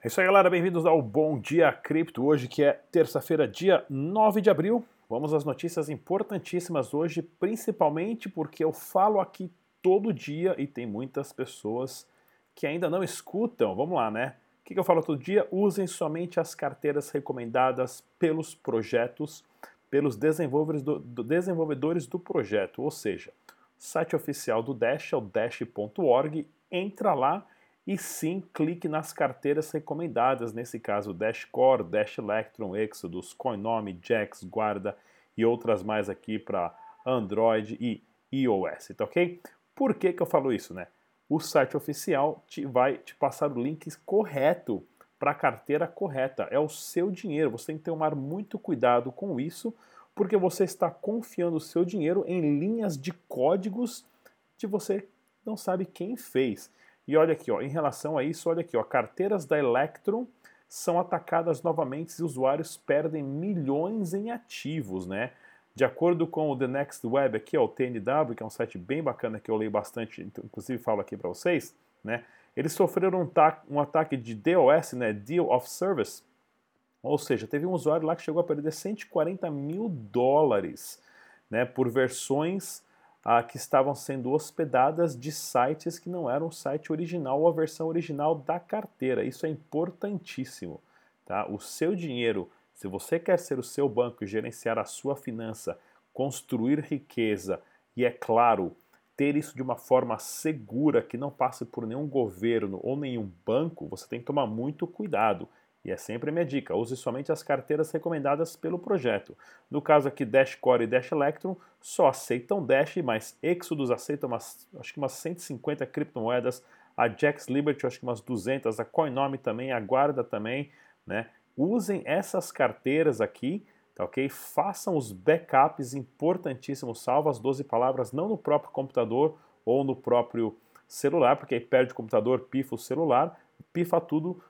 É isso aí, galera. Bem-vindos ao Bom Dia Cripto. Hoje, que é terça-feira, dia 9 de abril. Vamos às notícias importantíssimas hoje, principalmente porque eu falo aqui todo dia e tem muitas pessoas que ainda não escutam. Vamos lá, né? O que eu falo todo dia? Usem somente as carteiras recomendadas pelos projetos, pelos desenvolvedores do, do desenvolvedores do projeto. Ou seja, site oficial do Dash é o dash.org. Entra lá e sim clique nas carteiras recomendadas, nesse caso Dash Core, Dash Electron, Exodus, Coinome, Jax, Guarda e outras mais aqui para Android e iOS, tá ok? Por que, que eu falo isso, né? O site oficial te, vai te passar o link correto para a carteira correta. É o seu dinheiro. Você tem que tomar muito cuidado com isso, porque você está confiando o seu dinheiro em linhas de códigos que você não sabe quem fez. E olha aqui, ó, em relação a isso, olha aqui, ó, carteiras da Electron são atacadas novamente e usuários perdem milhões em ativos, né? De acordo com o The Next Web aqui, o TNW, que é um site bem bacana que eu leio bastante, inclusive falo aqui para vocês, né? Eles sofreram um, um, ataque de DOS, né? Deal of Service, ou seja, teve um usuário lá que chegou a perder 140 mil dólares, né? Por versões ah, que estavam sendo hospedadas de sites que não eram o site original ou a versão original da carteira. Isso é importantíssimo. Tá? O seu dinheiro, se você quer ser o seu banco e gerenciar a sua finança, construir riqueza e, é claro, ter isso de uma forma segura que não passe por nenhum governo ou nenhum banco, você tem que tomar muito cuidado. E é sempre a minha dica, use somente as carteiras recomendadas pelo projeto. No caso aqui, Dash Core e Dash Electron só aceitam Dash, mas Exodus aceita umas, acho que umas 150 criptomoedas, a Jax Liberty acho que umas 200, a Coinome também, a Guarda também, né? Usem essas carteiras aqui, tá ok? Façam os backups importantíssimos, salva as 12 palavras, não no próprio computador ou no próprio celular, porque aí perde o computador, pifa o celular, pifa tudo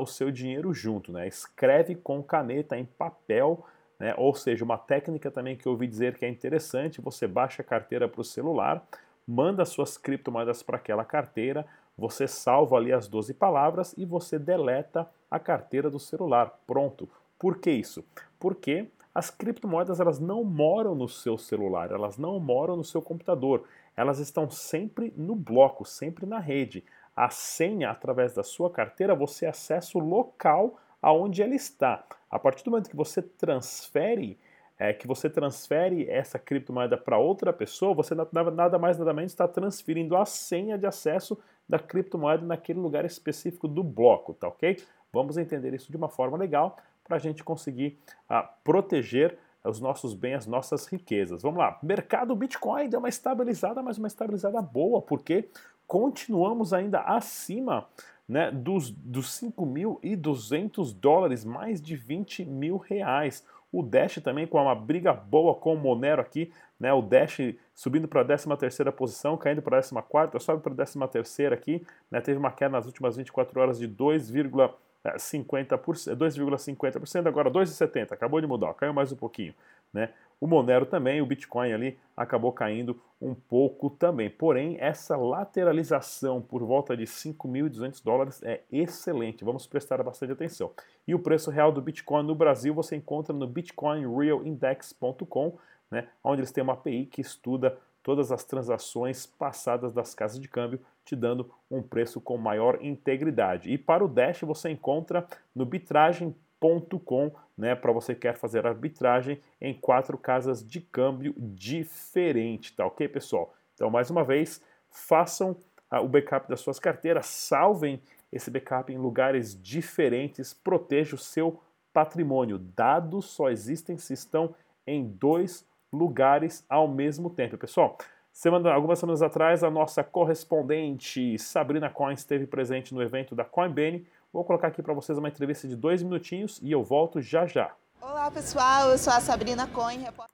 o seu dinheiro junto, né? Escreve com caneta em papel, né? Ou seja, uma técnica também que eu ouvi dizer que é interessante, você baixa a carteira para o celular, manda suas criptomoedas para aquela carteira, você salva ali as 12 palavras e você deleta a carteira do celular. Pronto. Por que isso? Porque as criptomoedas elas não moram no seu celular, elas não moram no seu computador, elas estão sempre no bloco, sempre na rede a senha através da sua carteira, você acessa o local aonde ela está. A partir do momento que você transfere, é, que você transfere essa criptomoeda para outra pessoa, você nada mais nada menos está transferindo a senha de acesso da criptomoeda naquele lugar específico do bloco, tá ok? Vamos entender isso de uma forma legal para a gente conseguir uh, proteger os nossos bens, as nossas riquezas. Vamos lá, mercado Bitcoin deu uma estabilizada, mas uma estabilizada boa, porque continuamos ainda acima né, dos, dos 5.200 dólares, mais de 20 mil reais. O Dash também com uma briga boa com o Monero aqui, né, o Dash subindo para a 13ª posição, caindo para a 14ª, sobe para a 13ª aqui, né, teve uma queda nas últimas 24 horas de 2,50%, 2,50%, agora 2,70%, acabou de mudar, caiu mais um pouquinho. Né? O Monero também, o Bitcoin ali acabou caindo um pouco também. Porém, essa lateralização por volta de 5.200 dólares é excelente. Vamos prestar bastante atenção. E o preço real do Bitcoin no Brasil você encontra no bitcoinrealindex.com, né, onde eles têm uma API que estuda todas as transações passadas das casas de câmbio, te dando um preço com maior integridade. E para o Dash você encontra no bitragem.com com, né, para você que quer fazer arbitragem em quatro casas de câmbio diferentes, tá ok, pessoal? Então, mais uma vez, façam ah, o backup das suas carteiras, salvem esse backup em lugares diferentes, proteja o seu patrimônio. Dados só existem se estão em dois lugares ao mesmo tempo, pessoal. Semana, algumas semanas atrás, a nossa correspondente Sabrina Coins esteve presente no evento da Coinbase, Vou colocar aqui para vocês uma entrevista de dois minutinhos e eu volto já já. Olá pessoal, eu sou a Sabrina Coin, repórter.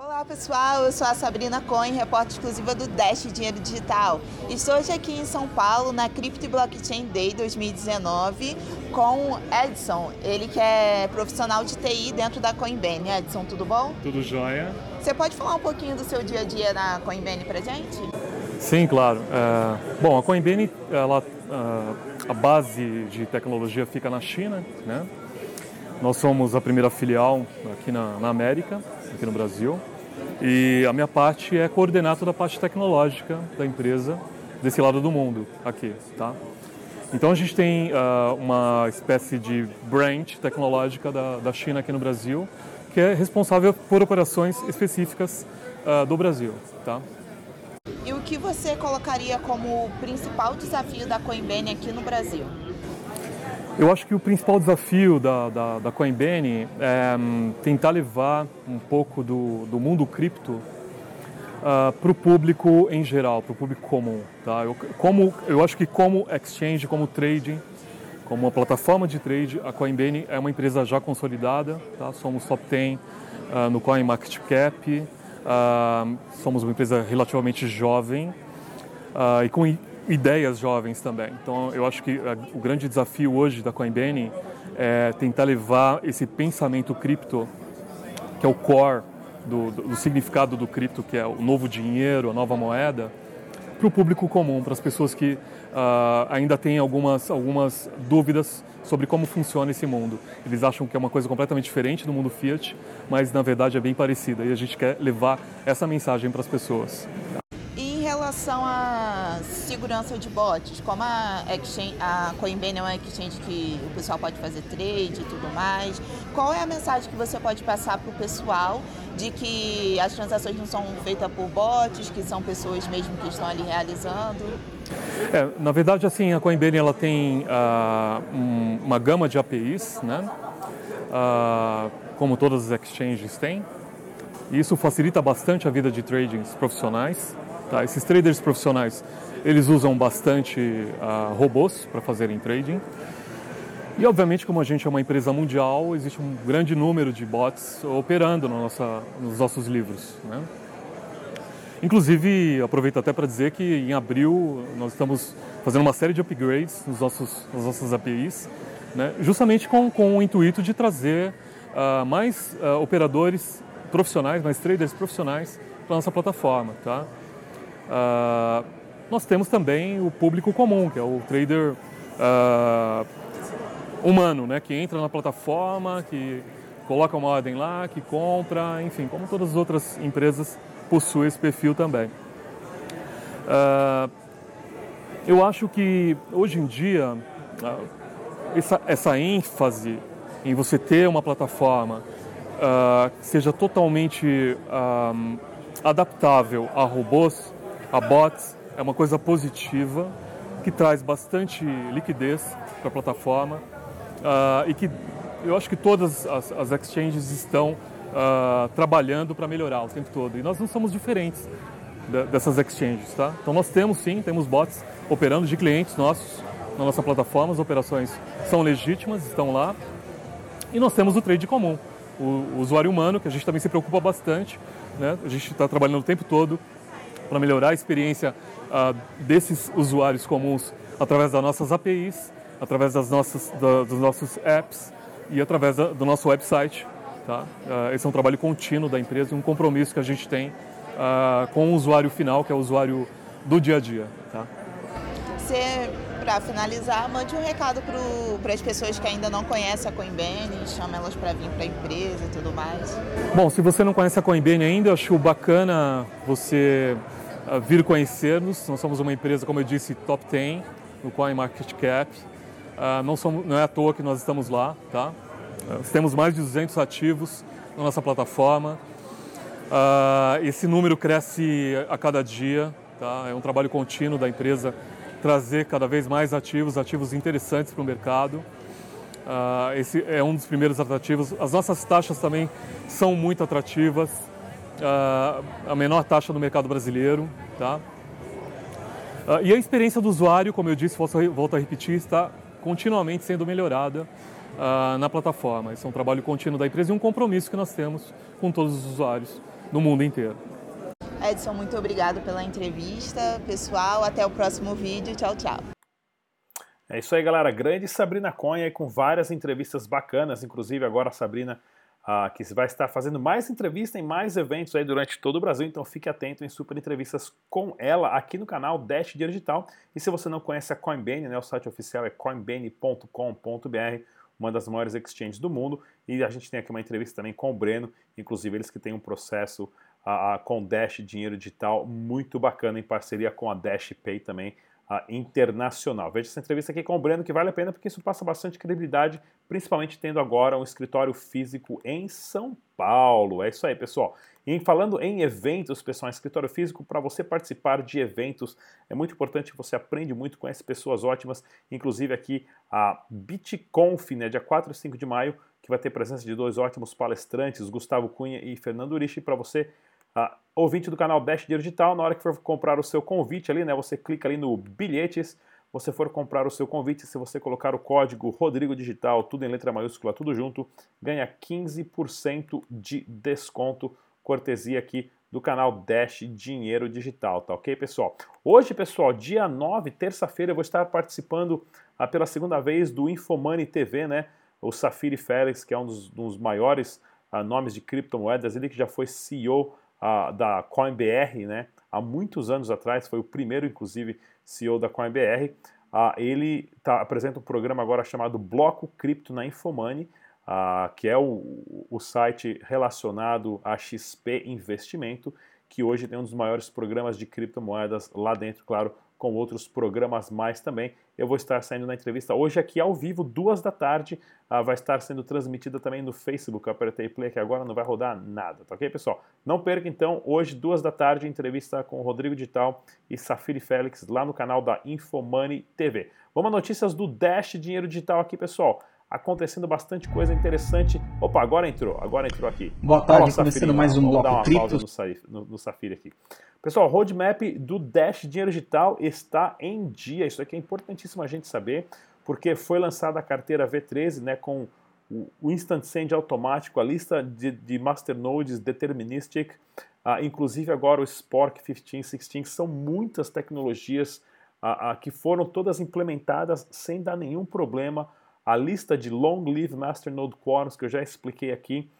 Olá pessoal, eu sou a Sabrina Coin, repórter exclusiva do Dash Dinheiro Digital. Estou hoje aqui em São Paulo na Crypto Blockchain Day 2019 com Edson, ele que é profissional de TI dentro da Coinbase. Edson, tudo bom? Tudo jóia. Você pode falar um pouquinho do seu dia a dia na Coinbase pra gente? Sim, claro. É, bom, a Coinbase, ela, a base de tecnologia fica na China, né? Nós somos a primeira filial aqui na, na América, aqui no Brasil. E a minha parte é coordenar toda a parte tecnológica da empresa desse lado do mundo, aqui, tá? Então a gente tem uh, uma espécie de branch tecnológica da, da China aqui no Brasil, que é responsável por operações específicas uh, do Brasil, tá? E o que você colocaria como o principal desafio da Coinbase aqui no Brasil? Eu acho que o principal desafio da, da, da Coinbase é um, tentar levar um pouco do, do mundo cripto uh, ah, para o público em geral, para o público comum. Tá? Eu, como, eu acho que como exchange, como trading, como uma plataforma de trade, a Coinbase é uma empresa já consolidada, tá? somos top 10 uh, ah, no CoinMarketCap, Uh, somos uma empresa relativamente jovem uh, e com ideias jovens também. Então, eu acho que uh, o grande desafio hoje da Coinbase é tentar levar esse pensamento cripto, que é o core do, do, do significado do cripto, que é o novo dinheiro, a nova moeda, para o público comum, para as pessoas que uh, ainda têm algumas, algumas dúvidas sobre como funciona esse mundo. Eles acham que é uma coisa completamente diferente do mundo Fiat, mas na verdade é bem parecida e a gente quer levar essa mensagem para as pessoas relação à segurança de bots, como a, exchange, a Coinbase é uma exchange que o pessoal pode fazer trade e tudo mais, qual é a mensagem que você pode passar para o pessoal de que as transações não são feitas por bots, que são pessoas mesmo que estão ali realizando? É, na verdade, assim, a Coinbase ela tem uh, um, uma gama de APIs, né? Uh, como todas as exchanges têm. E isso facilita bastante a vida de tradings profissionais. Tá? Esses traders profissionais, eles usam bastante uh, robôs para fazerem trading. E obviamente, como a gente é uma empresa mundial, existe um grande número de bots operando no nossa, nos nossos livros. Né? Inclusive, aproveito até para dizer que em abril nós estamos fazendo uma série de upgrades nos nossos, nas nossas APIs, né? justamente com, com o intuito de trazer uh, mais uh, operadores profissionais, mais traders profissionais para nossa plataforma. Tá? Uh, nós temos também o público comum, que é o trader uh, humano, né, que entra na plataforma, que coloca uma ordem lá, que compra, enfim, como todas as outras empresas possuem esse perfil também. Uh, eu acho que hoje em dia essa, essa ênfase em você ter uma plataforma que seja totalmente adaptável a robôs a bots é uma coisa positiva que traz bastante liquidez para a plataforma uh, e que eu acho que todas as, as exchanges estão uh, trabalhando para melhorar o tempo todo. E nós não somos diferentes de, dessas exchanges, tá? Então nós temos sim, temos bots operando de clientes nossos na nossa plataforma, as operações são legítimas, estão lá. E nós temos o trade comum, o, o usuário humano, que a gente também se preocupa bastante, né? A gente está trabalhando o tempo todo para melhorar a experiência uh, desses usuários comuns através das nossas APIs, através das nossas, da, dos nossos apps e através da, do nosso website. Tá? Uh, esse é um trabalho contínuo da empresa e um compromisso que a gente tem uh, com o usuário final, que é o usuário do dia a dia. Tá? Você, para finalizar, mande um recado para as pessoas que ainda não conhecem a Coinbase, chama elas para vir para a empresa e tudo mais. Bom, se você não conhece a Coinbase ainda, eu acho bacana você vir conhecer-nos. Nós somos uma empresa, como eu disse, top 10 no CoinMarketCap. Uh, não, somos, não é à toa que nós estamos lá, tá? Uh, temos mais de 200 ativos na nossa plataforma. Uh, esse número cresce a cada dia, tá? É um trabalho contínuo da empresa trazer cada vez mais ativos, ativos interessantes para o mercado. Uh, esse é um dos primeiros atrativos. As nossas taxas também são muito atrativas a menor taxa do mercado brasileiro. Tá? E a experiência do usuário, como eu disse, volto a repetir, está continuamente sendo melhorada na plataforma. Isso é um trabalho contínuo da empresa e um compromisso que nós temos com todos os usuários no mundo inteiro. Edson, muito obrigado pela entrevista. Pessoal, até o próximo vídeo. Tchau, tchau. É isso aí, galera. Grande Sabrina Conha com várias entrevistas bacanas, inclusive agora a Sabrina uh, que vai estar fazendo mais entrevistas em mais eventos aí durante todo o Brasil, então fique atento em super entrevistas com ela aqui no canal Dash Digital. E se você não conhece a Coinbase, né, o site oficial é coinbase.com.br, uma das maiores exchanges do mundo, e a gente tem aqui uma entrevista também com o Breno, inclusive eles que têm um processo uh, com Dash Dinheiro Digital muito bacana em parceria com a Dash Pay também, internacional. Veja essa entrevista aqui com o Breno, que vale a pena porque isso passa bastante credibilidade, principalmente tendo agora um escritório físico em São Paulo. É isso aí, pessoal. E falando em eventos, pessoal, escritório físico, para você participar de eventos, é muito importante você aprende muito, conhece pessoas ótimas, inclusive aqui a BitConf, né, dia 4 e 5 de maio, que vai ter presença de dois ótimos palestrantes, Gustavo Cunha e Fernando Urishi, para você Uh, ouvinte do canal Dash Dinheiro Digital, na hora que for comprar o seu convite ali, né, você clica ali no bilhetes, você for comprar o seu convite, se você colocar o código Rodrigo Digital, tudo em letra maiúscula, tudo junto, ganha 15% de desconto, cortesia aqui do canal Dash Dinheiro Digital, tá ok, pessoal? Hoje, pessoal, dia 9, terça-feira, eu vou estar participando uh, pela segunda vez do Infomoney TV, né? O Safiri Félix, que é um dos, dos maiores uh, nomes de criptomoedas, ele que já foi CEO a, da CoinBR, né? Há muitos anos atrás, foi o primeiro, inclusive, CEO da CoinBR. Ah, ele tá, apresenta um programa agora chamado Bloco Cripto na Infomoney, ah, que é o, o site relacionado a XP Investimento, que hoje tem um dos maiores programas de criptomoedas lá dentro, claro, com outros programas mais também. Eu vou estar saindo na entrevista hoje aqui ao vivo, duas da tarde. Uh, vai estar sendo transmitida também no Facebook. Eu apertei play que agora não vai rodar nada, tá ok, pessoal? Não perca então, hoje, duas da tarde, entrevista com Rodrigo Digital e Safiri Félix lá no canal da Infomoney TV. Vamos a notícias do Dash Dinheiro Digital aqui, pessoal acontecendo bastante coisa interessante. Opa, agora entrou, agora entrou aqui. Boa tarde, começando mais um bloco dar uma cripto. pausa no, no, no Safiri aqui. Pessoal, roadmap do Dash Dinheiro Digital está em dia. Isso aqui é importantíssimo a gente saber, porque foi lançada a carteira V13 né, com o Instant Send automático, a lista de, de masternodes deterministic, uh, inclusive agora o Spork 15, 16, são muitas tecnologias uh, uh, que foram todas implementadas sem dar nenhum problema. A lista de Long Live Masternode Quorums, que eu já expliquei aqui,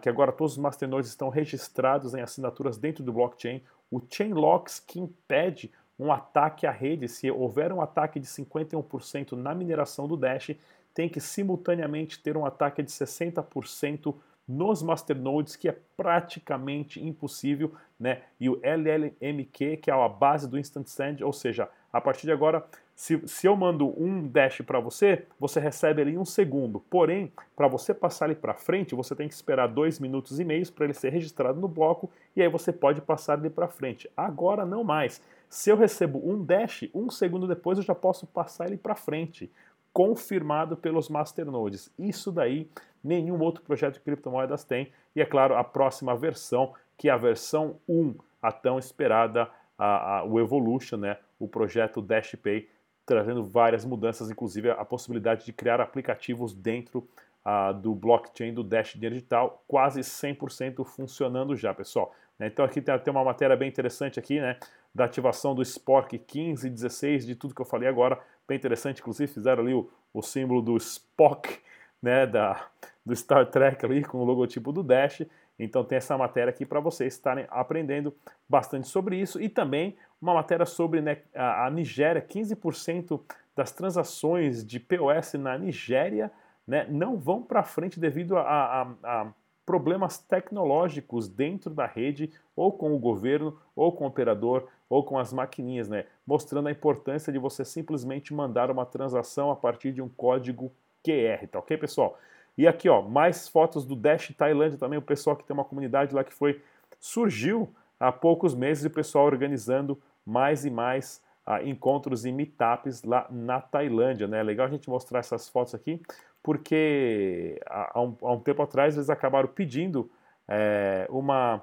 que agora todos os masternodes estão registrados em assinaturas dentro do blockchain, o chain locks que impede um ataque à rede, se houver um ataque de 51% na mineração do Dash, tem que simultaneamente ter um ataque de 60% nos masternodes, que é praticamente impossível, né? E o LLMQ, que é a base do Instant Send, ou seja, a partir de agora, se, se eu mando um dash para você, você recebe ele em um segundo. Porém, para você passar ele para frente, você tem que esperar dois minutos e meio para ele ser registrado no bloco e aí você pode passar ele para frente. Agora não mais. Se eu recebo um dash, um segundo depois eu já posso passar ele para frente, confirmado pelos masternodes. Isso daí nenhum outro projeto de criptomoedas tem. E é claro, a próxima versão, que é a versão 1, a tão esperada, a, a, o Evolution, né? o projeto DashPay, trazendo várias mudanças, inclusive a possibilidade de criar aplicativos dentro uh, do blockchain do Dash Digital, quase 100% funcionando já, pessoal. Né? Então aqui tem até uma matéria bem interessante aqui, né, da ativação do Spork 15 e 16, de tudo que eu falei agora, bem interessante, inclusive fizeram ali o, o símbolo do Spock, né, da, do Star Trek ali com o logotipo do Dash, então tem essa matéria aqui para vocês estarem aprendendo bastante sobre isso e também uma matéria sobre né, a, Nigéria, 15% das transações de POS na Nigéria né, não vão para frente devido a, a, a, problemas tecnológicos dentro da rede, ou com o governo, ou com o operador, ou com as maquininhas, né, mostrando a importância de você simplesmente mandar uma transação a partir de um código QR, tá ok, pessoal? E aqui, ó, mais fotos do Dash Tailândia também, o pessoal que tem uma comunidade lá que foi surgiu há poucos meses o pessoal organizando mais e mais uh, encontros e meetups lá na Tailândia, né? É legal a gente mostrar essas fotos aqui, porque há um, há um tempo atrás eles acabaram pedindo é, uma,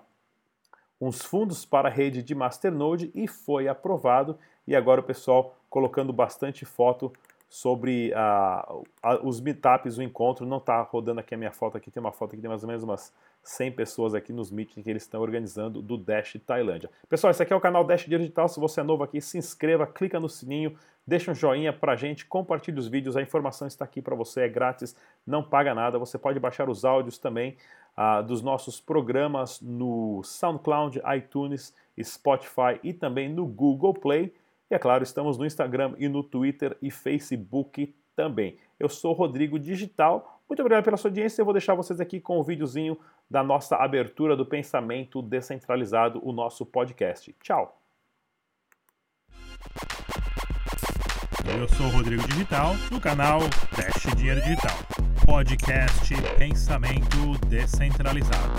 uns fundos para a rede de Masternode e foi aprovado. E agora o pessoal colocando bastante foto sobre os meetups, o encontro. Não está rodando aqui a minha foto, aqui tem uma foto que tem mais ou menos umas 100 pessoas aqui nos meetings que eles estão organizando do Dash Tailândia. Pessoal, esse aqui é o canal Dash Digital. Se você é novo aqui, se inscreva, clica no sininho, Deixa um joinha pra gente, compartilhe os vídeos, a informação está aqui para você, é grátis, não paga nada. Você pode baixar os áudios também uh, dos nossos programas no SoundCloud, iTunes, Spotify e também no Google Play. E é claro, estamos no Instagram e no Twitter e Facebook também. Eu sou Rodrigo Digital. Muito obrigado pela sua audiência. Eu vou deixar vocês aqui com o videozinho da nossa abertura do pensamento descentralizado, o nosso podcast. Tchau. Eu sou Rodrigo Digital, do canal Teste Dinheiro Digital. Podcast Pensamento Descentralizado.